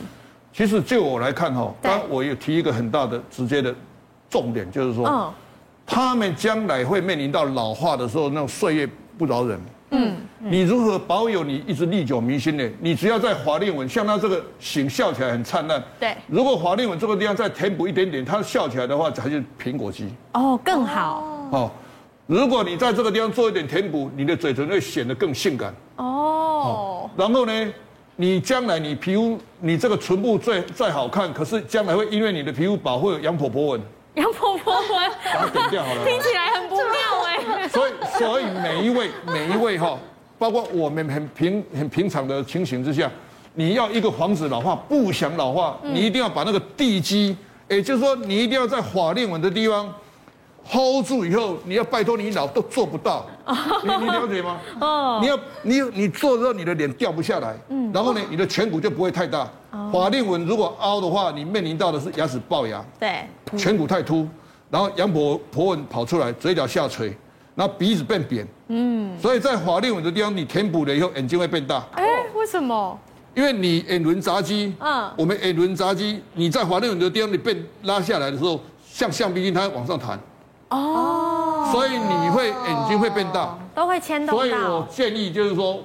其实就我来看，哈，刚我有提一个很大的直接的重点，就是说，他们将来会面临到老化的时候，那种岁月不饶人。嗯。你如何保有你一直历久弥新呢？你只要在法令纹，像他这个醒笑起来很灿烂。对。如果法令纹这个地方再填补一点点，他笑起来的话，还是苹果肌。哦，更好。哦。如果你在这个地方做一点填补，你的嘴唇会显得更性感哦。然后呢，你将来你皮肤你这个唇部再再好看，可是将来会因为你的皮肤薄会有羊婆婆纹。杨婆婆纹，把它点掉好了。听起来很不妙哎。所以所以每一位每一位哈，包括我们很平很平常的情形之下，你要一个防止老化，不想老化，你一定要把那个地基，也就是说你一定要在法令纹的地方。Hold 住以后，你要拜托你老都做不到，你你了解吗？哦，你要你你做之后，你的脸掉不下来，嗯，然后呢，你的颧骨就不会太大。法令纹如果凹的话，你面临到的是牙齿龅牙，对，颧骨太凸，然后羊婆婆纹跑出来，嘴角下垂，然后鼻子变扁，嗯，所以在法令纹的地方，你填补了以后，眼睛会变大。哎，为什么？因为你眼轮匝肌，嗯，我们眼轮匝肌，你在法令纹的地方你被拉下来的时候，像橡皮筋，它往上弹。哦，所以你会眼睛会变大，都会牵动。所以我建议就是说，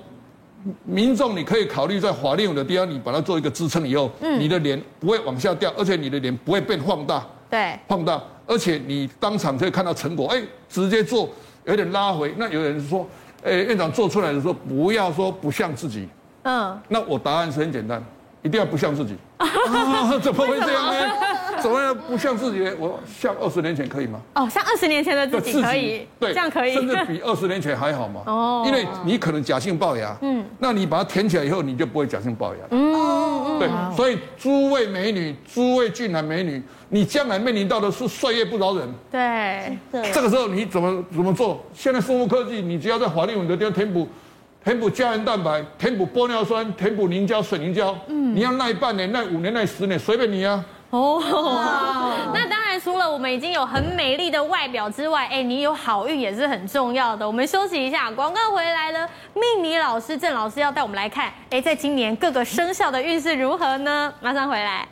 民众你可以考虑在法令纹的地方，你把它做一个支撑以后，嗯，你的脸不会往下掉，而且你的脸不会变放大，对，放大，而且你当场可以看到成果，哎，直接做有点拉回。那有人说，哎，院长做出来的时候不要说不像自己，嗯，那我答案是很简单，一定要不像自己。啊，怎么会这样呢？怎么样不像自己？我像二十年前可以吗？哦，像二十年前的自己可以，对，这样可以，甚至比二十年前还好嘛。哦，因为你可能假性龅牙，嗯，那你把它填起来以后，你就不会假性龅牙。嗯，对，所以诸位美女，诸位俊男美女，你将来面临到的是岁月不饶人。对，这个时候你怎么怎么做？现在生物科技，你只要在法令纹的地方填补。填补胶原蛋白，填补玻尿酸，填补凝胶、水凝胶。嗯，你要耐半年、耐五年、耐十年，随便你啊。哦，那当然，除了我们已经有很美丽的外表之外，哎，你有好运也是很重要的。我们休息一下，广告回来了。命理老师郑老师要带我们来看，哎，在今年各个生肖的运势如何呢？马上回来。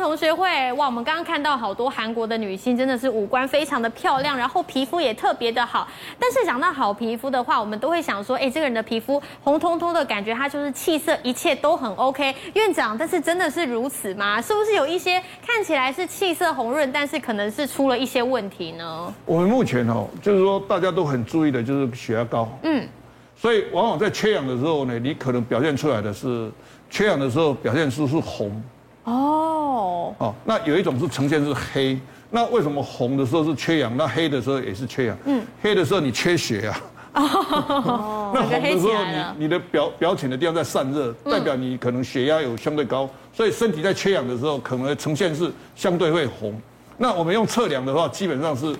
同学会，哇，我们刚刚看到好多韩国的女星，真的是五官非常的漂亮，然后皮肤也特别的好。但是讲到好皮肤的话，我们都会想说，哎，这个人的皮肤红彤彤的感觉，他就是气色一切都很 OK。院长，但是真的是如此吗？是不是有一些看起来是气色红润，但是可能是出了一些问题呢？我们目前哦，就是说大家都很注意的，就是血压高。嗯。所以往往在缺氧的时候呢，你可能表现出来的是缺氧的时候表现出是红。哦。哦，那有一种是呈现是黑，那为什么红的时候是缺氧，那黑的时候也是缺氧？嗯。黑的时候你缺血啊。哦。那红的时候你你的表表浅的地方在散热，代表你可能血压有相对高，所以身体在缺氧的时候可能呈现是相对会红。那我们用测量的话，基本上是。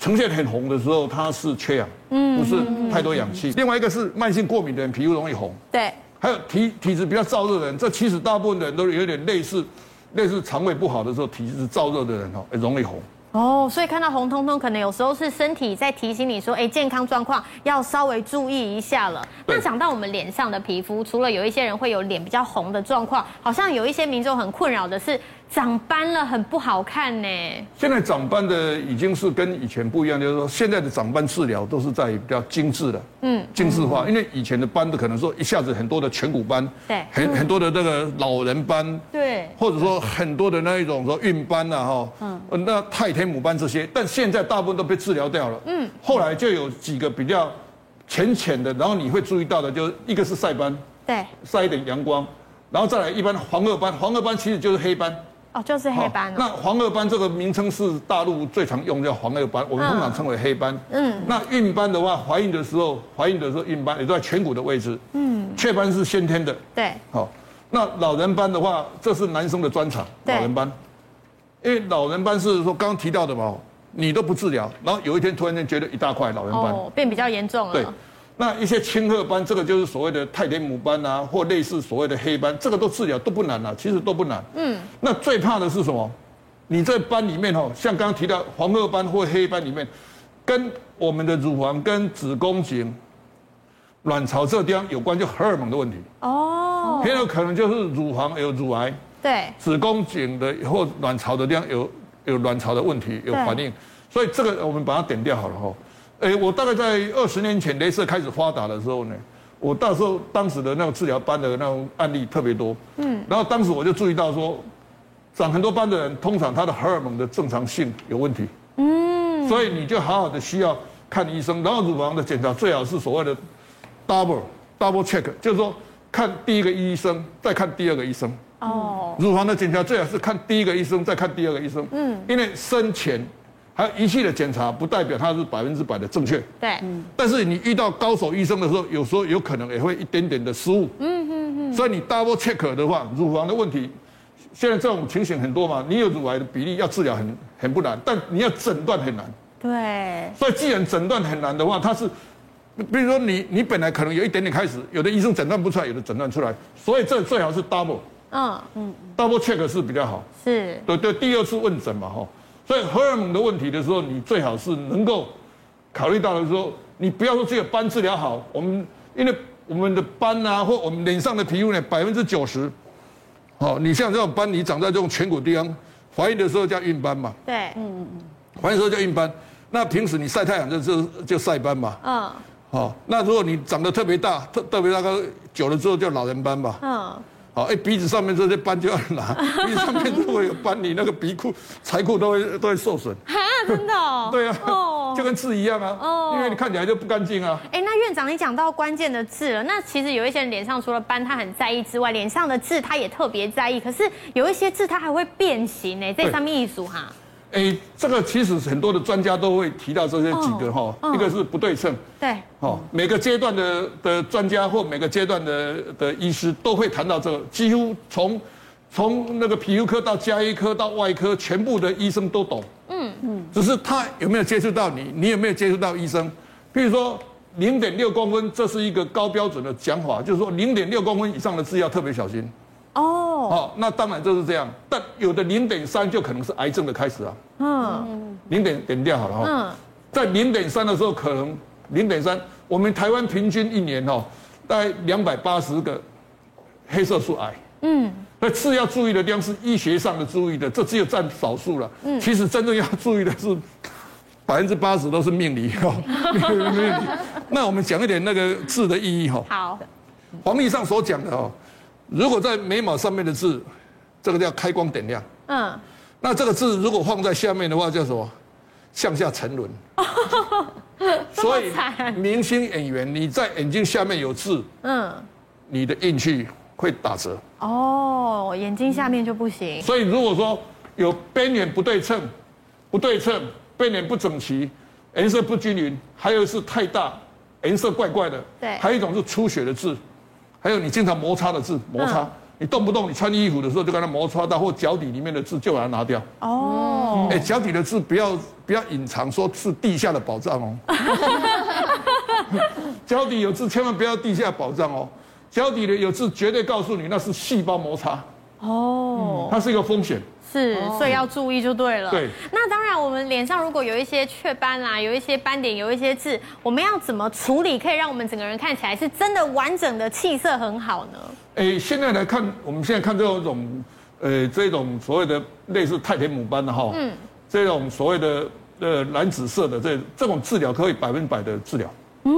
呈现很红的时候，它是缺氧，嗯，不是太多氧气。另外一个是慢性过敏的人，皮肤容易红。对，还有体体质比较燥热的人，这其实大部分的人都有点类似，类似肠胃不好的时候，体质燥热的人哦，容易红。哦，所以看到红彤彤，可能有时候是身体在提醒你说，哎，健康状况要稍微注意一下了。那讲到我们脸上的皮肤，除了有一些人会有脸比较红的状况，好像有一些民众很困扰的是。长斑了，很不好看呢。现在长斑的已经是跟以前不一样，就是说现在的长斑治疗都是在比较精致的，嗯，精致化。因为以前的斑的可能说一下子很多的颧骨斑，对，很很多的那个老人斑，对，或者说很多的那一种说孕斑呐，哈，嗯，那太天母斑这些，但现在大部分都被治疗掉了，嗯，后来就有几个比较浅浅的，然后你会注意到的，就是一个是晒斑，对，晒一点阳光，然后再来一般黄褐斑，黄褐斑其实就是黑斑。哦，就是黑斑。那黄褐斑这个名称是大陆最常用，叫黄褐斑，我们通常称为黑斑。嗯。那孕斑的话，怀孕的时候，怀孕的时候孕斑也都在颧骨的位置。嗯。雀斑是先天的。对。好，那老人斑的话，这是男生的专长。老人斑。因为老人斑是说刚刚提到的嘛，你都不治疗，然后有一天突然间觉得一大块老人斑。哦，变比较严重了。对。那一些青褐斑，这个就是所谓的太田母斑啊，或类似所谓的黑斑，这个都治疗都不难啊，其实都不难。嗯。那最怕的是什么？你在斑里面哦，像刚刚提到黄褐斑或黑斑里面，跟我们的乳房、跟子宫颈、卵巢这地方有关，就荷尔蒙的问题。哦。很有可能就是乳房有乳癌。对。子宫颈的或卵巢的地方有有卵巢的问题有反应，所以这个我们把它点掉好了哈。哎，我大概在二十年前镭射开始发达的时候呢，我到时候当时的那个治疗班的那种案例特别多，嗯，然后当时我就注意到说，长很多斑的人，通常他的荷尔蒙的正常性有问题，嗯，所以你就好好的需要看医生，然后乳房的检查最好是所谓的 double double check，就是说看第一个医生，再看第二个医生，哦，乳房的检查最好是看第一个医生，再看第二个医生，嗯，因为生前。还有仪器的检查不代表它是百分之百的正确。对，嗯。但是你遇到高手医生的时候，有时候有可能也会一点点的失误。嗯嗯嗯。所以你 double check 的话，乳房的问题，现在这种情形很多嘛。你有乳癌的比例要治疗很很不难，但你要诊断很难。对。所以既然诊断很难的话，它是，比如说你你本来可能有一点点开始，有的医生诊断不出来，有的诊断出来，所以这最好是 double。嗯嗯。double check 是比较好。是。对对，第二次问诊嘛，哈。所以荷尔蒙的问题的时候，你最好是能够考虑到的时候，你不要说这个斑治疗好，我们因为我们的斑啊，或我们脸上的皮肤呢，百分之九十，哦，你像这种斑，你长在这种颧骨地方，怀孕的时候叫孕斑嘛，对，嗯嗯嗯，怀孕的时候叫孕斑，那平时你晒太阳就就就晒斑嘛，嗯，哦，那如果你长得特别大，特特别大个久了之后叫老人斑嘛，嗯。哎，鼻子上面这些斑就要拿，鼻子上面如果有斑，你那个鼻库、财库都会都会受损。哈，真的？哦？对啊，哦，就跟痣一样啊。哦，因为你看起来就不干净啊。哎，那院长，你讲到关键的痣了。那其实有一些人脸上除了斑他很在意之外，脸上的痣他也特别在意。可是有一些痣它还会变形呢，这上面一组哈。哎，这个其实很多的专家都会提到这些几个哈，一个是不对称，对，哦，每个阶段的的专家或每个阶段的的医师都会谈到这个，几乎从从那个皮肤科到加医科到外科，全部的医生都懂，嗯。嗯，只是他有没有接触到你，你有没有接触到医生？譬如说零点六公分，这是一个高标准的讲法，就是说零点六公分以上的痣要特别小心。哦，好，那当然就是这样，但有的零点三就可能是癌症的开始啊。嗯，零点点掉好了哈。嗯，在零点三的时候，可能零点三，我们台湾平均一年哦，大概两百八十个黑色素癌。嗯，那次要注意的地方是医学上的注意的，这只有占少数了。嗯，其实真正要注意的是百分之八十都是命理哦。命理。那我们讲一点那个字的意义哈。好，黄历上所讲的哦，如果在眉毛上面的字，这个叫开光点亮。嗯，那这个字如果放在下面的话，叫什么？向下沉沦。所以明星演员，你在眼睛下面有痣，嗯，你的运气会打折。哦，眼睛下面就不行。所以如果说有边缘不对称、不对称、边缘不整齐、颜色不均匀，还有是太大、颜色怪怪的，对，还有一种是出血的痣，还有你经常摩擦的痣，摩擦。嗯你动不动你穿衣服的时候就跟它摩擦到，或脚底里面的痣就把它拿掉。哦，哎，脚底的痣不要不要隐藏，说是地下的宝藏哦。脚底有痣千万不要地下宝藏哦，脚底的有痣绝对告诉你那是细胞摩擦。哦，它是一个风险。是，所以要注意就对了。对，那当然，我们脸上如果有一些雀斑啦，有一些斑点，有一些痣，我们要怎么处理，可以让我们整个人看起来是真的完整的气色很好呢？哎，现在来看，我们现在看这种，呃，这种所谓的类似太田母斑的哈，嗯，这种所谓的呃蓝紫色的这这种治疗可以百分之百的治疗。嗯，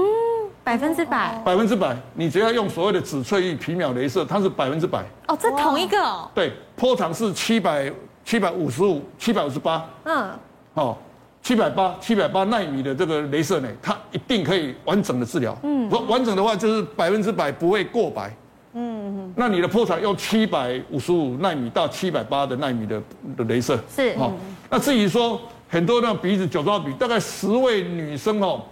百分之百。百分之百，你只要用所谓的紫翠玉皮秒镭射，它是百分之百。哦，这同一个哦。对，波长是七百。七百五十五，七百五十八，嗯，哦，七百八，七百八纳米的这个镭射呢，它一定可以完整的治疗。嗯，完完整的话就是百分之百不会过白。嗯嗯。那你的波长用七百五十五纳米到七百八的纳米的的镭射。是。哦，那至于说很多那鼻子酒糟鼻，大概十位女生哦，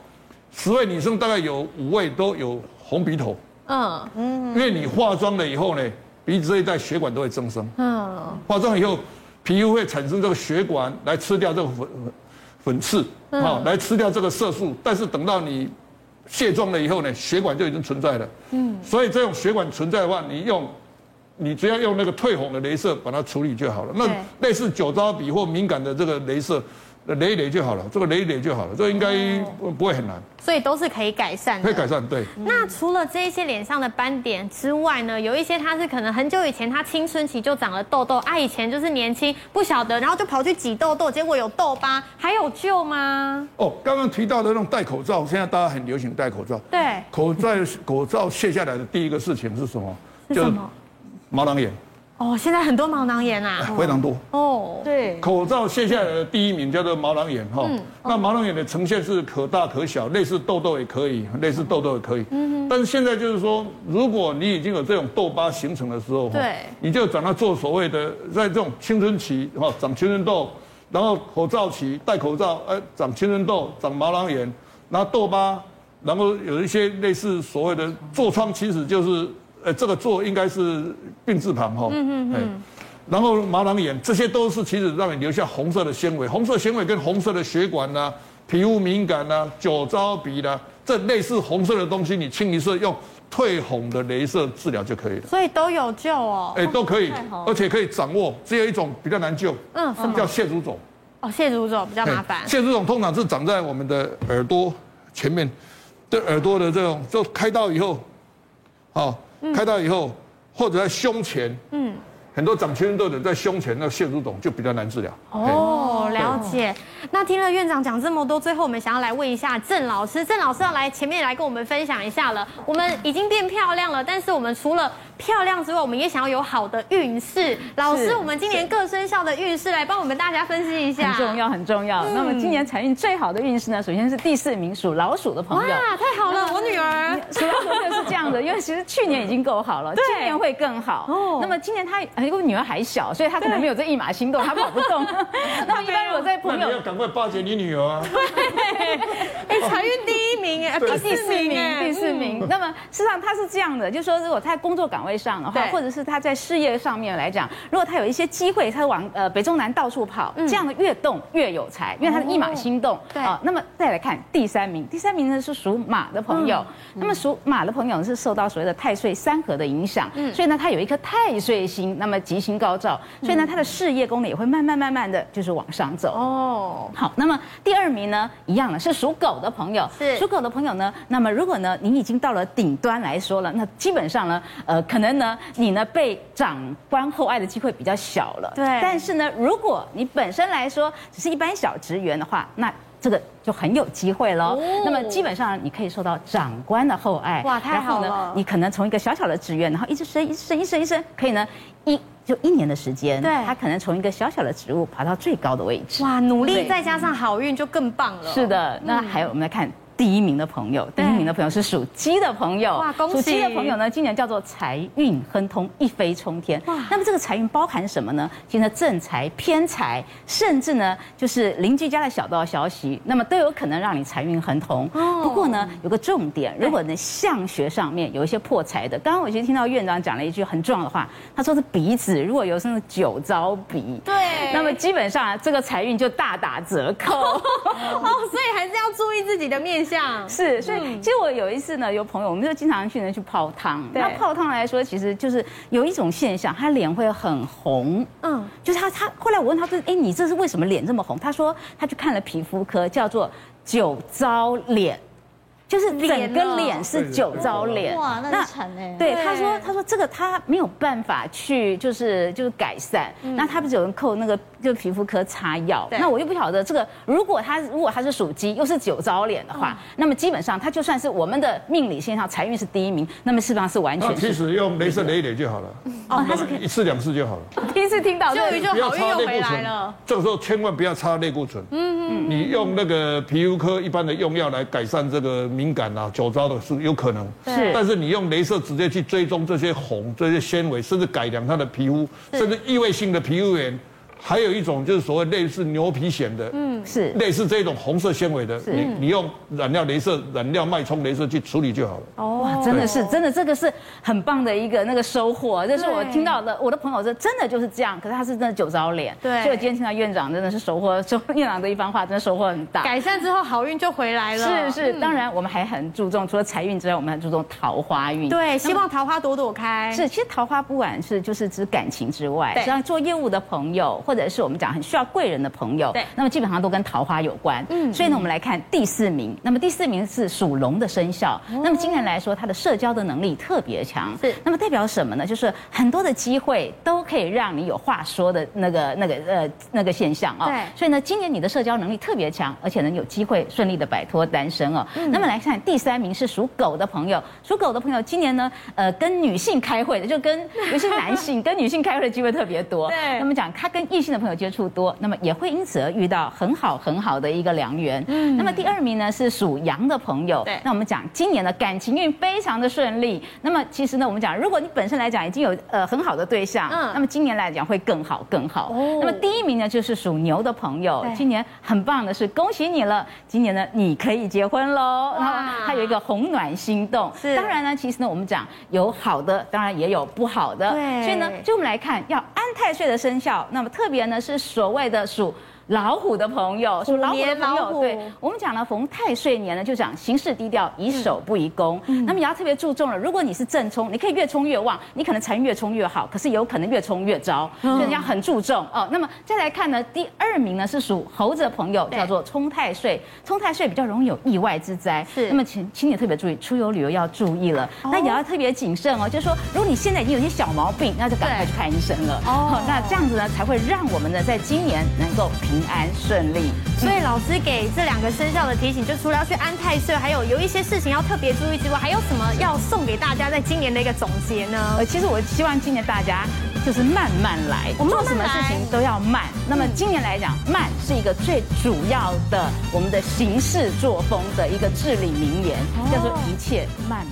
十位女生大概有五位都有红鼻头。嗯嗯。因为你化妆了以后呢，鼻子这一带血管都会增生。嗯。化妆以后。皮肤会产生这个血管来吃掉这个粉粉刺，啊，来吃掉这个色素。但是等到你卸妆了以后呢，血管就已经存在了。嗯，所以这种血管存在的话，你用，你只要用那个退红的镭射把它处理就好了。那类似酒糟鼻或敏感的这个镭射。雷一雷就好了，这个雷一雷就好了，这个应该不会很难，所以都是可以改善的。可以改善，对。那除了这一些脸上的斑点之外呢，有一些他是可能很久以前他青春期就长了痘痘啊，以前就是年轻不晓得，然后就跑去挤痘痘，结果有痘疤，还有救吗？哦，刚刚提到的那种戴口罩，现在大家很流行戴口罩。对。口罩口罩卸下来的第一个事情是什么？是什么？毛囊炎。哦，现在很多毛囊炎啊，非常多。哦，对，口罩卸下来的第一名叫做毛囊炎哈。嗯。那毛囊炎的呈现是可大可小，类似痘痘也可以，类似痘痘也可以。嗯。但是现在就是说，如果你已经有这种痘疤形成的时候，对，你就找他做所谓的，在这种青春期哈长青春痘，然后口罩期戴口罩，哎长青春痘，长毛囊炎，然后痘疤，然后有一些类似所谓的痤疮，其实就是。呃，这个痤应该是病字旁哈，嗯嗯嗯，然后毛囊炎，这些都是其实让你留下红色的纤维，红色纤维跟红色的血管呐、啊，皮肤敏感呐、啊，酒糟鼻啦、啊，这类似红色的东西，你清一色用退红的镭射治疗就可以了。所以都有救哦，哎，都可以，而且可以掌握。只有一种比较难救，嗯，什么叫蟹足肿？哦，蟹足肿比较麻烦。蟹足肿通常是长在我们的耳朵前面，对耳朵的这种，就开刀以后，好。开刀以后，或者在胸前，嗯，很多长青春痘的在胸前，那腺乳肿就比较难治疗。哦，了解。那听了院长讲这么多，最后我们想要来问一下郑老师，郑老师要来前面来跟我们分享一下了。我们已经变漂亮了，但是我们除了漂亮之外，我们也想要有好的运势。老师，我们今年各生肖的运势来帮我们大家分析一下。很重要，很重要。嗯、那么今年财运最好的运势呢？首先是第四名属老鼠的朋友。哇，太好了！我女儿属老鼠就是这样的，因为其实 去年已经够好了，今年会更好。哦。那么今年她因为女儿还小，所以她可能没有这一马心动，她跑不动。那么一般如果在朋友，你要赶快巴结你女儿啊。对哎，财运第一名哎，第四名第四名。那么事实上她是这样的，就是说如果她在工作岗位。位上的话，或者是他在事业上面来讲，如果他有一些机会，他往呃北中南到处跑，这样的越动越有才，因为他是一马心动。对。啊，那么再来看第三名，第三名呢是属马的朋友。那么属马的朋友是受到所谓的太岁三合的影响，嗯。所以呢他有一颗太岁星，那么吉星高照，所以呢他的事业功能也会慢慢慢慢的就是往上走。哦，好，那么第二名呢一样的是属狗的朋友，是。属狗的朋友呢，那么如果呢你已经到了顶端来说了，那基本上呢，呃可。可能呢，你呢被长官厚爱的机会比较小了。对。但是呢，如果你本身来说只是一般小职员的话，那这个就很有机会喽。哦、那么基本上你可以受到长官的厚爱。哇，太好了！然后呢，你可能从一个小小的职员，然后一直升，一直升，一升，一升，可以呢一就一年的时间，对，他可能从一个小小的职务爬到最高的位置。哇，努力再加上好运就更棒了。是的，那还有我们来看。第一名的朋友，第一名的朋友是属鸡的朋友。哇，恭喜！属鸡的朋友呢，今年叫做财运亨通，一飞冲天。哇，那么这个财运包含什么呢？其实正财、偏财，甚至呢，就是邻居家的小道消息，那么都有可能让你财运亨通。哦。不过呢，有个重点，如果呢相学上面有一些破财的，刚刚我其实听到院长讲了一句很重要的话，他说是鼻子如果有什么酒糟鼻，对，那么基本上这个财运就大打折扣。哦，所以还是要注意自己的面。是，所以其实我有一次呢，有朋友，我们就经常去呢去泡汤。那泡汤来说，其实就是有一种现象，他脸会很红。嗯，就是他他后来我问他说，哎，你这是为什么脸这么红？他说他去看了皮肤科，叫做酒糟脸。就是整个脸是酒糟脸，哇，那惨哎。对，他说，他说这个他没有办法去，就是就是改善。那他不是有人扣那个就皮肤科擦药？那我又不晓得这个，如果他如果他是属鸡，又是酒糟脸的话，那么基本上他就算是我们的命理现象，财运是第一名，那么是不是是完全？其实用镭射雷一点就好了。哦，它是可以一次两次就好了。第一次听到，终于就好运又回来了。这个时候千万不要擦类固醇。嗯嗯。你用那个皮肤科一般的用药来改善这个。敏感啊，酒糟的是有可能，是，但是你用镭射直接去追踪这些红、这些纤维，甚至改良它的皮肤，甚至异位性的皮肤炎。还有一种就是所谓类似牛皮癣的，嗯，是类似这种红色纤维的，你你用染料镭射、染料脉冲镭射去处理就好了。哦，哇，真的是，真的这个是很棒的一个那个收获。这是我听到的，我的朋友说真的就是这样，可是他是真的酒糟脸。对，所以我今天听到院长真的是收获，收院长的一番话真的收获很大。改善之后好运就回来了。是是，当然我们还很注重，除了财运之外，我们还注重桃花运。对，希望桃花朵朵开。是，其实桃花不管是就是指感情之外，实际上做业务的朋友，或者是我们讲很。需要贵人的朋友，对，那么基本上都跟桃花有关。嗯，所以呢，我们来看第四名。那么第四名是属龙的生肖。那么今年来说，他的社交的能力特别强。是，那么代表什么呢？就是很多的机会都可以让你有话说的那个、那个呃那个现象啊。对。所以呢，今年你的社交能力特别强，而且呢有机会顺利的摆脱单身哦。那么来看第三名是属狗的朋友。属狗的朋友今年呢，呃，跟女性开会的，就跟有些 男性跟女性开会的机会特别多。对。那么讲他跟异性的朋友接触多，那么也会因此而遇到很好很好的一个良缘。嗯，那么第二名呢是属羊的朋友。对，那我们讲今年的感情运非常的顺利。那么其实呢，我们讲如果你本身来讲已经有呃很好的对象，嗯，那么今年来讲会更好更好。哦，那么第一名呢就是属牛的朋友，今年很棒的是恭喜你了，今年呢你可以结婚喽。然后他有一个红暖心动。是，当然呢，其实呢我们讲有好的，当然也有不好的。对，所以呢，就我们来看要安太岁的生肖，那么特别呢是所谓的。属老虎的朋友，属老虎的朋友，对我们讲了，逢太岁年呢，就讲行事低调，以守不宜攻。嗯、那么也要特别注重了，如果你是正冲，你可以越冲越旺，你可能财运越冲越好，可是有可能越冲越糟，嗯、所以你要很注重哦。那么再来看呢，第二名呢是属猴子的朋友，叫做冲太岁，冲太岁比较容易有意外之灾。是，那么请请你特别注意，出游旅游要注意了，哦、那也要特别谨慎哦。就是说，如果你现在已经有些小毛病，那就赶快去看医生了。哦，那这样子呢，才会让我们呢，在今年能够平。平安顺利，所以老师给这两个生肖的提醒，就除了要去安太岁，还有有一些事情要特别注意之外，还有什么要送给大家在今年的一个总结呢？呃，其实我希望今年大家就是慢慢来，我们做什么事情都要慢。那么今年来讲，慢是一个最主要的我们的行事作风的一个至理名言，叫做一切慢。